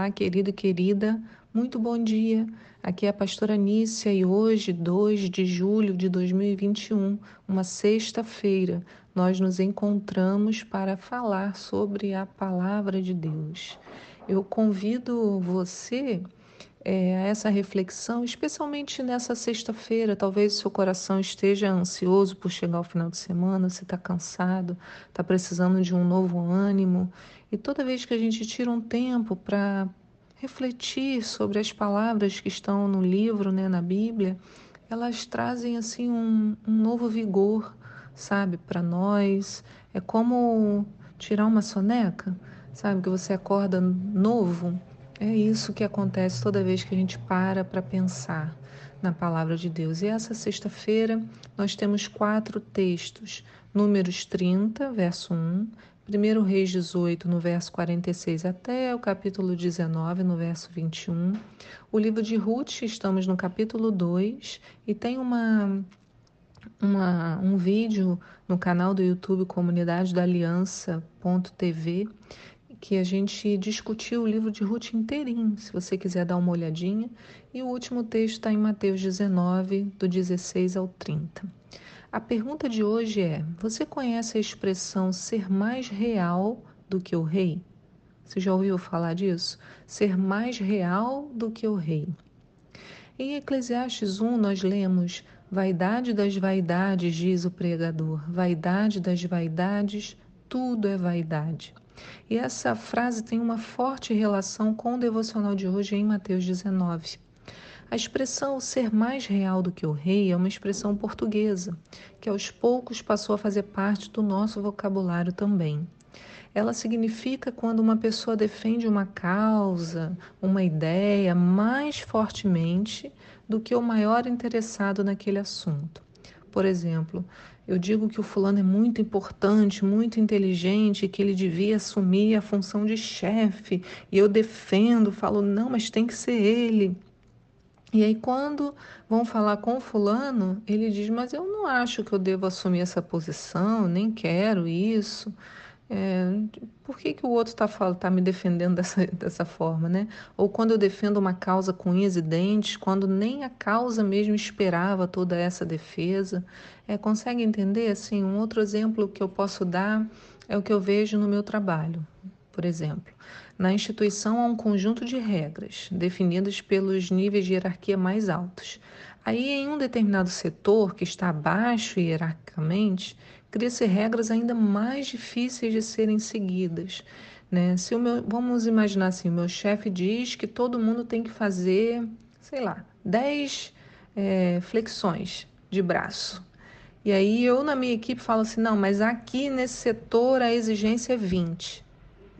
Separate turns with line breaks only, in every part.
Olá, querido e querida, muito bom dia. Aqui é a pastora Nícia e hoje, 2 de julho de 2021, uma sexta-feira, nós nos encontramos para falar sobre a palavra de Deus. Eu convido você é, essa reflexão, especialmente nessa sexta-feira. Talvez seu coração esteja ansioso por chegar ao final de semana, você está cansado, está precisando de um novo ânimo. E toda vez que a gente tira um tempo para refletir sobre as palavras que estão no livro, né, na Bíblia, elas trazem assim um, um novo vigor, sabe, para nós. É como tirar uma soneca, sabe, que você acorda novo. É isso que acontece toda vez que a gente para para pensar na palavra de Deus. E essa sexta-feira nós temos quatro textos: Números 30, verso 1, 1 Reis 18, no verso 46, até o capítulo 19, no verso 21. O livro de Ruth, estamos no capítulo 2, e tem uma, uma, um vídeo no canal do YouTube Comunidade da Aliança.tv que a gente discutiu o livro de Ruth inteirinho, se você quiser dar uma olhadinha. E o último texto está em Mateus 19, do 16 ao 30. A pergunta de hoje é: você conhece a expressão ser mais real do que o rei? Você já ouviu falar disso? Ser mais real do que o rei. Em Eclesiastes 1, nós lemos: Vaidade das vaidades, diz o pregador, vaidade das vaidades, tudo é vaidade. E essa frase tem uma forte relação com o devocional de hoje em Mateus 19. A expressão ser mais real do que o rei é uma expressão portuguesa, que aos poucos passou a fazer parte do nosso vocabulário também. Ela significa quando uma pessoa defende uma causa, uma ideia mais fortemente do que o maior interessado naquele assunto. Por exemplo, eu digo que o fulano é muito importante, muito inteligente, que ele devia assumir a função de chefe, e eu defendo, falo, não, mas tem que ser ele. E aí, quando vão falar com o fulano, ele diz: Mas eu não acho que eu devo assumir essa posição, nem quero isso. É, por que, que o outro está tá me defendendo dessa, dessa forma, né? Ou quando eu defendo uma causa com unhas e dentes, quando nem a causa mesmo esperava toda essa defesa. É, consegue entender? Assim, um outro exemplo que eu posso dar é o que eu vejo no meu trabalho, por exemplo. Na instituição há um conjunto de regras, definidas pelos níveis de hierarquia mais altos. Aí, em um determinado setor que está abaixo hierarquicamente, cria-se regras ainda mais difíceis de serem seguidas. Né? Se o meu, vamos imaginar assim, o meu chefe diz que todo mundo tem que fazer, sei lá, 10 é, flexões de braço. E aí eu na minha equipe falo assim, não, mas aqui nesse setor a exigência é 20.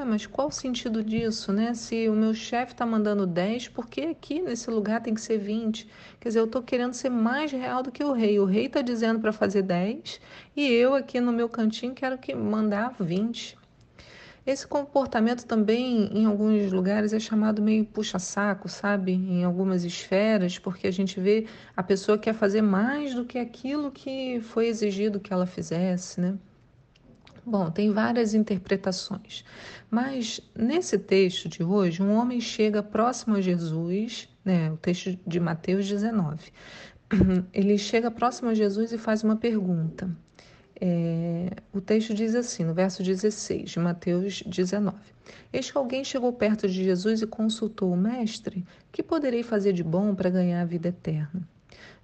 Ah, mas qual o sentido disso, né? Se o meu chefe está mandando 10, por que aqui nesse lugar tem que ser 20? Quer dizer, eu estou querendo ser mais real do que o rei. O rei está dizendo para fazer 10 e eu aqui no meu cantinho quero que mandar 20. Esse comportamento também, em alguns lugares, é chamado meio puxa-saco, sabe? Em algumas esferas, porque a gente vê a pessoa quer fazer mais do que aquilo que foi exigido que ela fizesse, né? Bom, tem várias interpretações, mas nesse texto de hoje, um homem chega próximo a Jesus, né, o texto de Mateus 19. Ele chega próximo a Jesus e faz uma pergunta. É, o texto diz assim, no verso 16 de Mateus 19: Eis que alguém chegou perto de Jesus e consultou o Mestre: Que poderei fazer de bom para ganhar a vida eterna?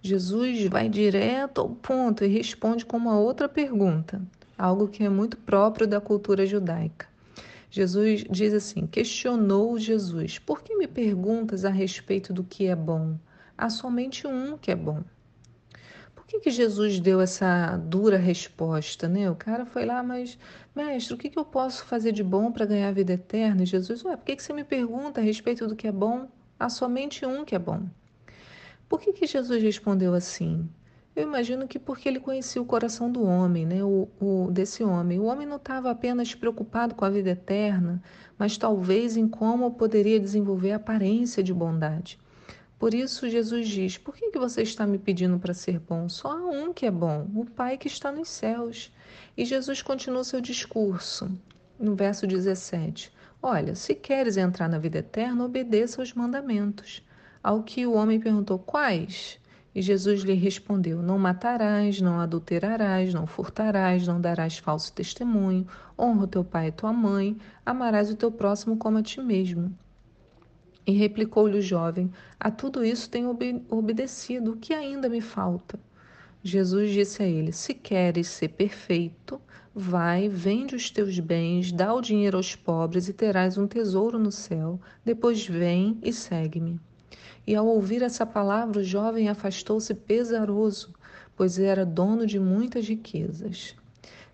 Jesus vai direto ao ponto e responde com uma outra pergunta algo que é muito próprio da cultura judaica. Jesus diz assim: questionou Jesus, por que me perguntas a respeito do que é bom? Há somente um que é bom. Por que, que Jesus deu essa dura resposta? Né? O cara foi lá, mas, mestre, o que, que eu posso fazer de bom para ganhar a vida eterna? E Jesus, ué, por que, que você me pergunta a respeito do que é bom? Há somente um que é bom. Por que, que Jesus respondeu assim? Eu imagino que porque ele conhecia o coração do homem, né? o, o desse homem. O homem não estava apenas preocupado com a vida eterna, mas talvez em como poderia desenvolver a aparência de bondade. Por isso, Jesus diz: Por que, que você está me pedindo para ser bom? Só há um que é bom, o Pai que está nos céus. E Jesus continua seu discurso, no verso 17. Olha, se queres entrar na vida eterna, obedeça aos mandamentos. Ao que o homem perguntou: Quais? E Jesus lhe respondeu: Não matarás, não adulterarás, não furtarás, não darás falso testemunho, honra o teu pai e tua mãe, amarás o teu próximo como a ti mesmo. E replicou-lhe o jovem: A tudo isso tenho obede obedecido, o que ainda me falta? Jesus disse a ele: Se queres ser perfeito, vai, vende os teus bens, dá o dinheiro aos pobres e terás um tesouro no céu. Depois vem e segue-me. E ao ouvir essa palavra, o jovem afastou-se pesaroso, pois era dono de muitas riquezas.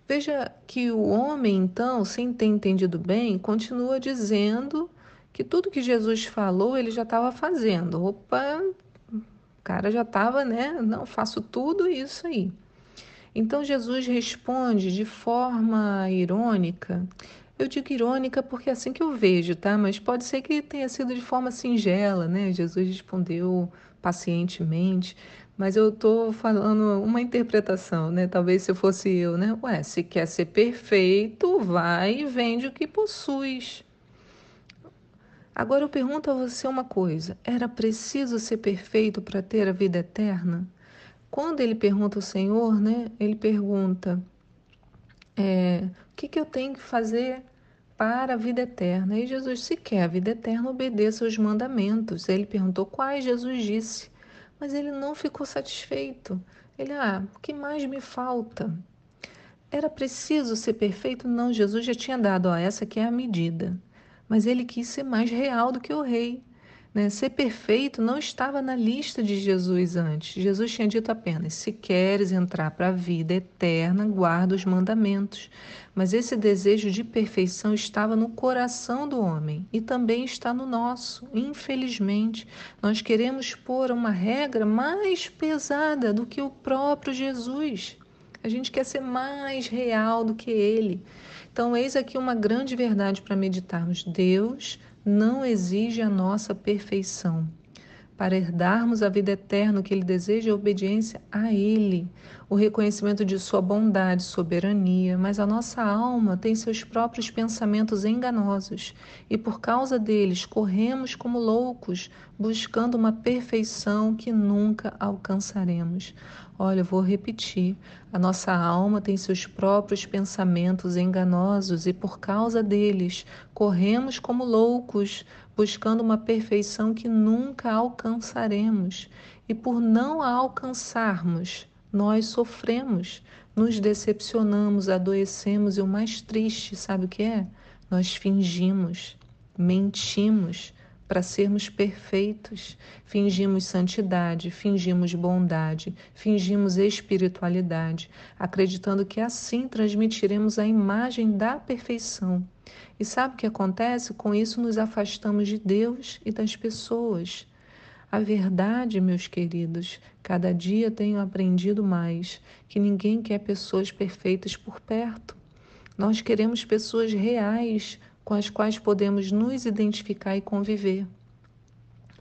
Veja que o homem, então, sem ter entendido bem, continua dizendo que tudo que Jesus falou ele já estava fazendo. Opa, o cara já estava, né? Não, faço tudo isso aí. Então Jesus responde de forma irônica, eu digo irônica porque é assim que eu vejo, tá? Mas pode ser que tenha sido de forma singela, né? Jesus respondeu pacientemente, mas eu estou falando uma interpretação, né? Talvez se fosse eu, né? Ué, se quer ser perfeito, vai e vende o que possuis. Agora eu pergunto a você uma coisa: era preciso ser perfeito para ter a vida eterna? Quando ele pergunta ao Senhor, né? Ele pergunta: é, o que, que eu tenho que fazer para a vida eterna. E Jesus, se quer a vida eterna, obedeça aos mandamentos. Ele perguntou quais, Jesus disse, mas ele não ficou satisfeito. Ele, ah, o que mais me falta? Era preciso ser perfeito? Não, Jesus já tinha dado, ó, essa aqui é a medida. Mas ele quis ser mais real do que o rei. Né? Ser perfeito não estava na lista de Jesus antes. Jesus tinha dito apenas: se queres entrar para a vida eterna, guarda os mandamentos. Mas esse desejo de perfeição estava no coração do homem e também está no nosso. Infelizmente, nós queremos pôr uma regra mais pesada do que o próprio Jesus. A gente quer ser mais real do que ele. Então, eis aqui uma grande verdade para meditarmos. Deus não exige a nossa perfeição. Para herdarmos a vida eterna, que ele deseja é a obediência a ele, o reconhecimento de sua bondade, soberania, mas a nossa alma tem seus próprios pensamentos enganosos e por causa deles corremos como loucos, buscando uma perfeição que nunca alcançaremos. Olha, eu vou repetir. A nossa alma tem seus próprios pensamentos enganosos e por causa deles corremos como loucos, buscando uma perfeição que nunca alcançaremos. E por não a alcançarmos, nós sofremos, nos decepcionamos, adoecemos e o mais triste, sabe o que é? Nós fingimos, mentimos para sermos perfeitos. Fingimos santidade, fingimos bondade, fingimos espiritualidade, acreditando que assim transmitiremos a imagem da perfeição. E sabe o que acontece? Com isso, nos afastamos de Deus e das pessoas. A verdade, meus queridos, cada dia tenho aprendido mais que ninguém quer pessoas perfeitas por perto. Nós queremos pessoas reais, com as quais podemos nos identificar e conviver.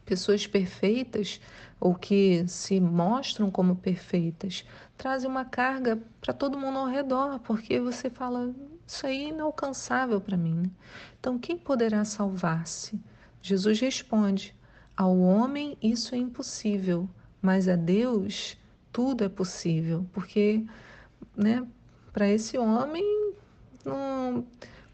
Pessoas perfeitas ou que se mostram como perfeitas trazem uma carga para todo mundo ao redor, porque você fala, isso aí é inalcançável para mim. Então, quem poderá salvar-se? Jesus responde: ao homem isso é impossível, mas a Deus tudo é possível, porque né, para esse homem não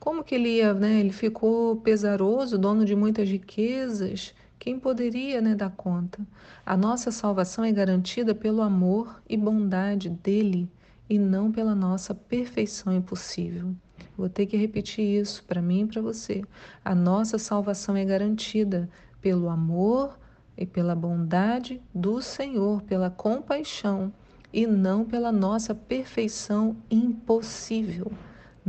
como que ele ia, né? Ele ficou pesaroso, dono de muitas riquezas. Quem poderia né, dar conta? A nossa salvação é garantida pelo amor e bondade dele e não pela nossa perfeição impossível. Vou ter que repetir isso para mim e para você. A nossa salvação é garantida pelo amor e pela bondade do Senhor, pela compaixão e não pela nossa perfeição impossível.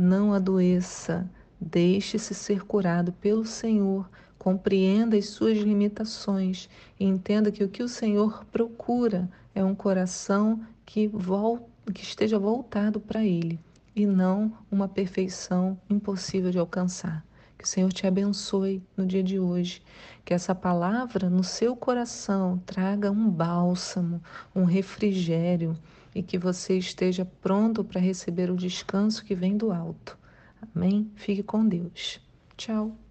Não adoeça, deixe-se ser curado pelo Senhor, compreenda as suas limitações e entenda que o que o Senhor procura é um coração que, vol que esteja voltado para Ele e não uma perfeição impossível de alcançar. Que o Senhor te abençoe no dia de hoje. Que essa palavra no seu coração traga um bálsamo, um refrigério e que você esteja pronto para receber o descanso que vem do alto. Amém? Fique com Deus. Tchau.